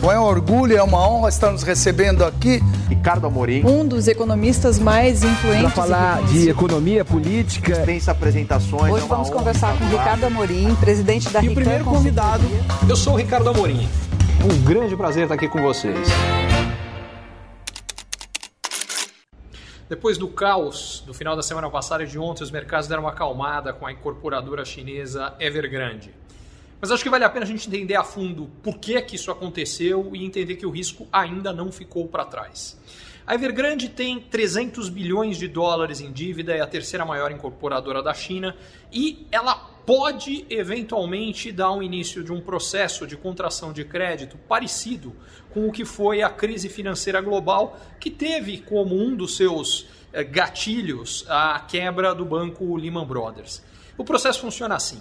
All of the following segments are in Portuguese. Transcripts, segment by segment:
Bom, é um orgulho, é uma honra estar nos recebendo aqui. Ricardo Amorim. Um dos economistas mais influentes. Para falar de economia política. Dispensa apresentações. Hoje é vamos conversar com Ricardo Amorim, presidente da E o primeiro convidado, eu sou o Ricardo Amorim. Um grande prazer estar aqui com vocês. Depois do caos do final da semana passada e de ontem, os mercados deram uma acalmada com a incorporadora chinesa Evergrande. Mas acho que vale a pena a gente entender a fundo por que, que isso aconteceu e entender que o risco ainda não ficou para trás. A Evergrande tem 300 bilhões de dólares em dívida, é a terceira maior incorporadora da China e ela pode eventualmente dar um início de um processo de contração de crédito parecido com o que foi a crise financeira global, que teve como um dos seus eh, gatilhos a quebra do banco Lehman Brothers. O processo funciona assim.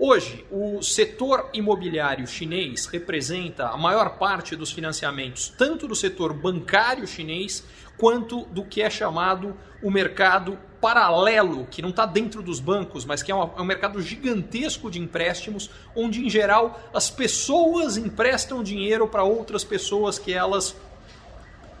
Hoje, o setor imobiliário chinês representa a maior parte dos financiamentos, tanto do setor bancário chinês quanto do que é chamado o mercado paralelo, que não está dentro dos bancos, mas que é, é um mercado gigantesco de empréstimos, onde em geral as pessoas emprestam dinheiro para outras pessoas que elas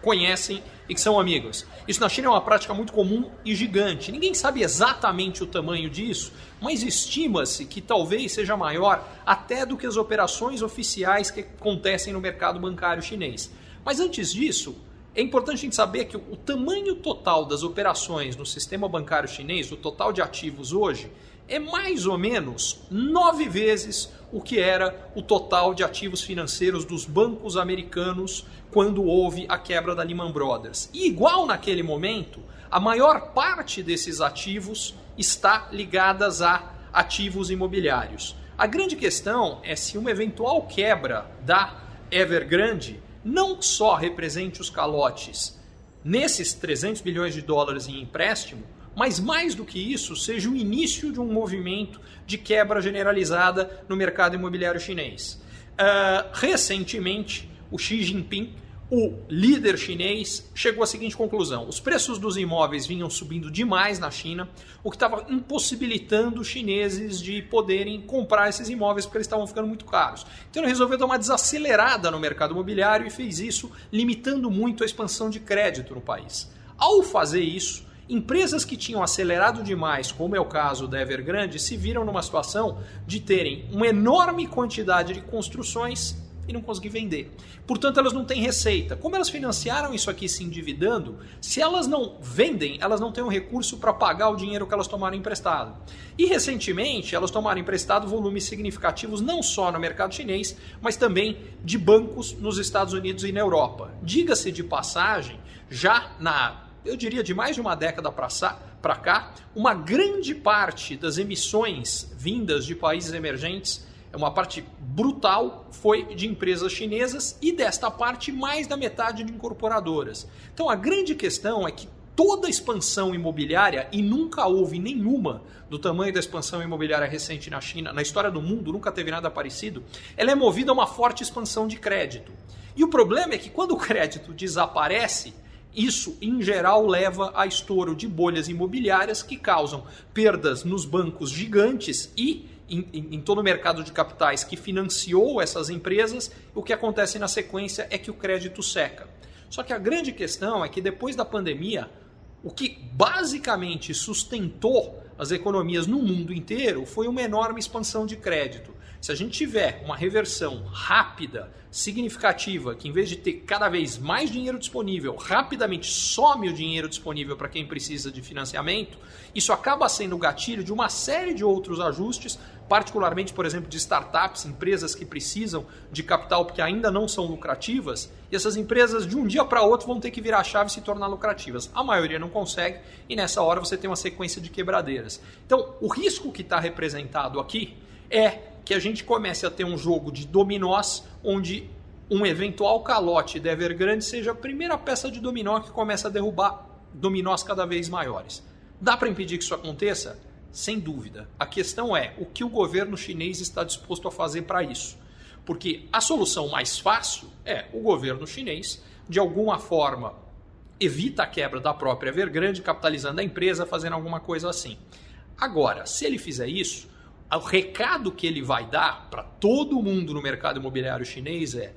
conhecem e que são amigos. Isso na China é uma prática muito comum e gigante. Ninguém sabe exatamente o tamanho disso, mas estima-se que talvez seja maior até do que as operações oficiais que acontecem no mercado bancário chinês. Mas antes disso, é importante a gente saber que o tamanho total das operações no sistema bancário chinês, o total de ativos hoje, é mais ou menos nove vezes o que era o total de ativos financeiros dos bancos americanos quando houve a quebra da Lehman Brothers. E igual naquele momento, a maior parte desses ativos está ligadas a ativos imobiliários. A grande questão é se uma eventual quebra da Evergrande não só represente os calotes nesses 300 bilhões de dólares em empréstimo, mas mais do que isso, seja o início de um movimento de quebra generalizada no mercado imobiliário chinês. Uh, recentemente, o Xi Jinping o líder chinês chegou à seguinte conclusão: os preços dos imóveis vinham subindo demais na China, o que estava impossibilitando os chineses de poderem comprar esses imóveis porque eles estavam ficando muito caros. Então ele resolveu dar uma desacelerada no mercado imobiliário e fez isso limitando muito a expansão de crédito no país. Ao fazer isso, Empresas que tinham acelerado demais, como é o caso da Evergrande, se viram numa situação de terem uma enorme quantidade de construções e não conseguir vender. Portanto, elas não têm receita. Como elas financiaram isso aqui se endividando, se elas não vendem, elas não têm um recurso para pagar o dinheiro que elas tomaram emprestado. E recentemente, elas tomaram emprestado volumes significativos não só no mercado chinês, mas também de bancos nos Estados Unidos e na Europa. Diga-se de passagem, já na eu diria de mais de uma década para cá, uma grande parte das emissões vindas de países emergentes é uma parte brutal foi de empresas chinesas e desta parte mais da metade de incorporadoras. Então a grande questão é que toda a expansão imobiliária, e nunca houve nenhuma do tamanho da expansão imobiliária recente na China, na história do mundo, nunca teve nada parecido, ela é movida a uma forte expansão de crédito. E o problema é que quando o crédito desaparece, isso, em geral, leva a estouro de bolhas imobiliárias que causam perdas nos bancos gigantes e em, em, em, todo o mercado de capitais que financiou essas empresas, o que acontece na sequência é que o crédito seca. Só que a grande questão é que depois da pandemia, o que basicamente sustentou as economias no mundo inteiro foi uma enorme expansão de crédito. Se a gente tiver uma reversão rápida, significativa, que em vez de ter cada vez mais dinheiro disponível, rapidamente some o dinheiro disponível para quem precisa de financiamento, isso acaba sendo o gatilho de uma série de outros ajustes, particularmente, por exemplo, de startups, empresas que precisam de capital porque ainda não são lucrativas, e essas empresas de um dia para outro vão ter que virar a chave e se tornar lucrativas. A maioria não consegue, e nessa hora você tem uma sequência de quebradeiras. Então, o risco que está representado aqui é que a gente comece a ter um jogo de dominós onde um eventual calote da Evergrande seja a primeira peça de dominó que começa a derrubar dominós cada vez maiores. Dá para impedir que isso aconteça? Sem dúvida. A questão é o que o governo chinês está disposto a fazer para isso. Porque a solução mais fácil é o governo chinês, de alguma forma, evita a quebra da própria Evergrande, capitalizando a empresa, fazendo alguma coisa assim. Agora, se ele fizer isso, o recado que ele vai dar para todo mundo no mercado imobiliário chinês é: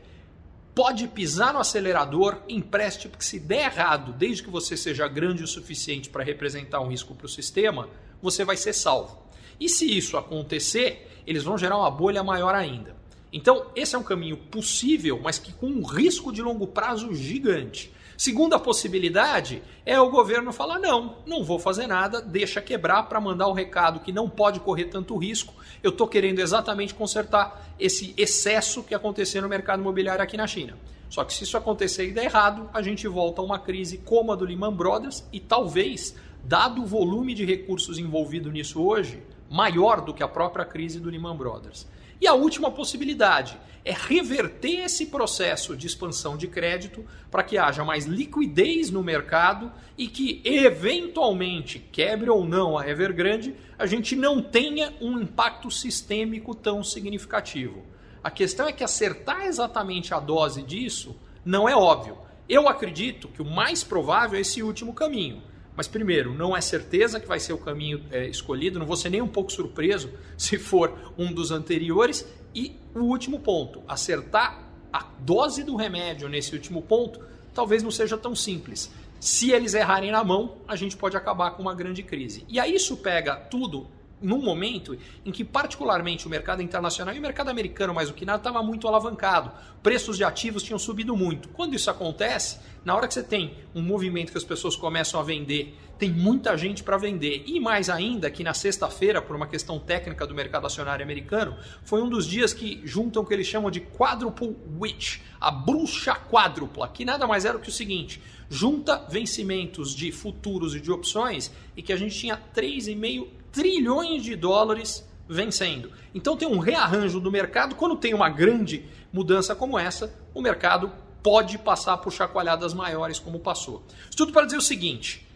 pode pisar no acelerador, empreste, porque se der errado, desde que você seja grande o suficiente para representar um risco para o sistema, você vai ser salvo. E se isso acontecer, eles vão gerar uma bolha maior ainda. Então, esse é um caminho possível, mas que com um risco de longo prazo gigante. Segunda possibilidade é o governo falar: não, não vou fazer nada, deixa quebrar para mandar o recado que não pode correr tanto risco. Eu estou querendo exatamente consertar esse excesso que aconteceu no mercado imobiliário aqui na China. Só que se isso acontecer e der errado, a gente volta a uma crise como a do Lehman Brothers e talvez, dado o volume de recursos envolvido nisso hoje, maior do que a própria crise do Lehman Brothers. E a última possibilidade é reverter esse processo de expansão de crédito para que haja mais liquidez no mercado e que, eventualmente, quebre ou não a Evergrande, a gente não tenha um impacto sistêmico tão significativo. A questão é que acertar exatamente a dose disso não é óbvio. Eu acredito que o mais provável é esse último caminho. Mas, primeiro, não é certeza que vai ser o caminho é, escolhido, não vou ser nem um pouco surpreso se for um dos anteriores. E o último ponto, acertar a dose do remédio nesse último ponto, talvez não seja tão simples. Se eles errarem na mão, a gente pode acabar com uma grande crise. E aí isso pega tudo num momento em que, particularmente, o mercado internacional e o mercado americano, mais do que nada, estava muito alavancado. Preços de ativos tinham subido muito. Quando isso acontece, na hora que você tem um movimento que as pessoas começam a vender, tem muita gente para vender. E mais ainda, que na sexta-feira, por uma questão técnica do mercado acionário americano, foi um dos dias que juntam o que eles chamam de quadruple witch, a bruxa quádrupla, que nada mais era que o seguinte: junta vencimentos de futuros e de opções e que a gente tinha 3,5 trilhões de dólares vencendo. Então tem um rearranjo do mercado. Quando tem uma grande mudança como essa, o mercado pode passar por chacoalhadas maiores como passou. Isso tudo para dizer o seguinte: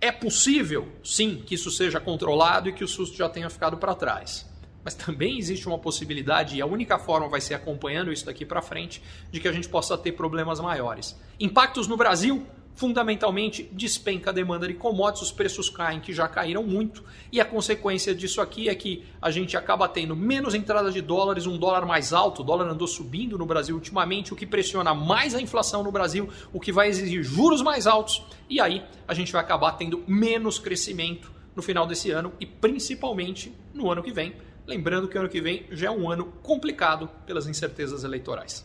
é possível, sim, que isso seja controlado e que o susto já tenha ficado para trás. Mas também existe uma possibilidade, e a única forma vai ser acompanhando isso daqui para frente, de que a gente possa ter problemas maiores. Impactos no Brasil? Fundamentalmente despenca a demanda de commodities, os preços caem, que já caíram muito, e a consequência disso aqui é que a gente acaba tendo menos entrada de dólares, um dólar mais alto, o dólar andou subindo no Brasil ultimamente, o que pressiona mais a inflação no Brasil, o que vai exigir juros mais altos, e aí a gente vai acabar tendo menos crescimento no final desse ano e principalmente no ano que vem. Lembrando que o ano que vem já é um ano complicado pelas incertezas eleitorais.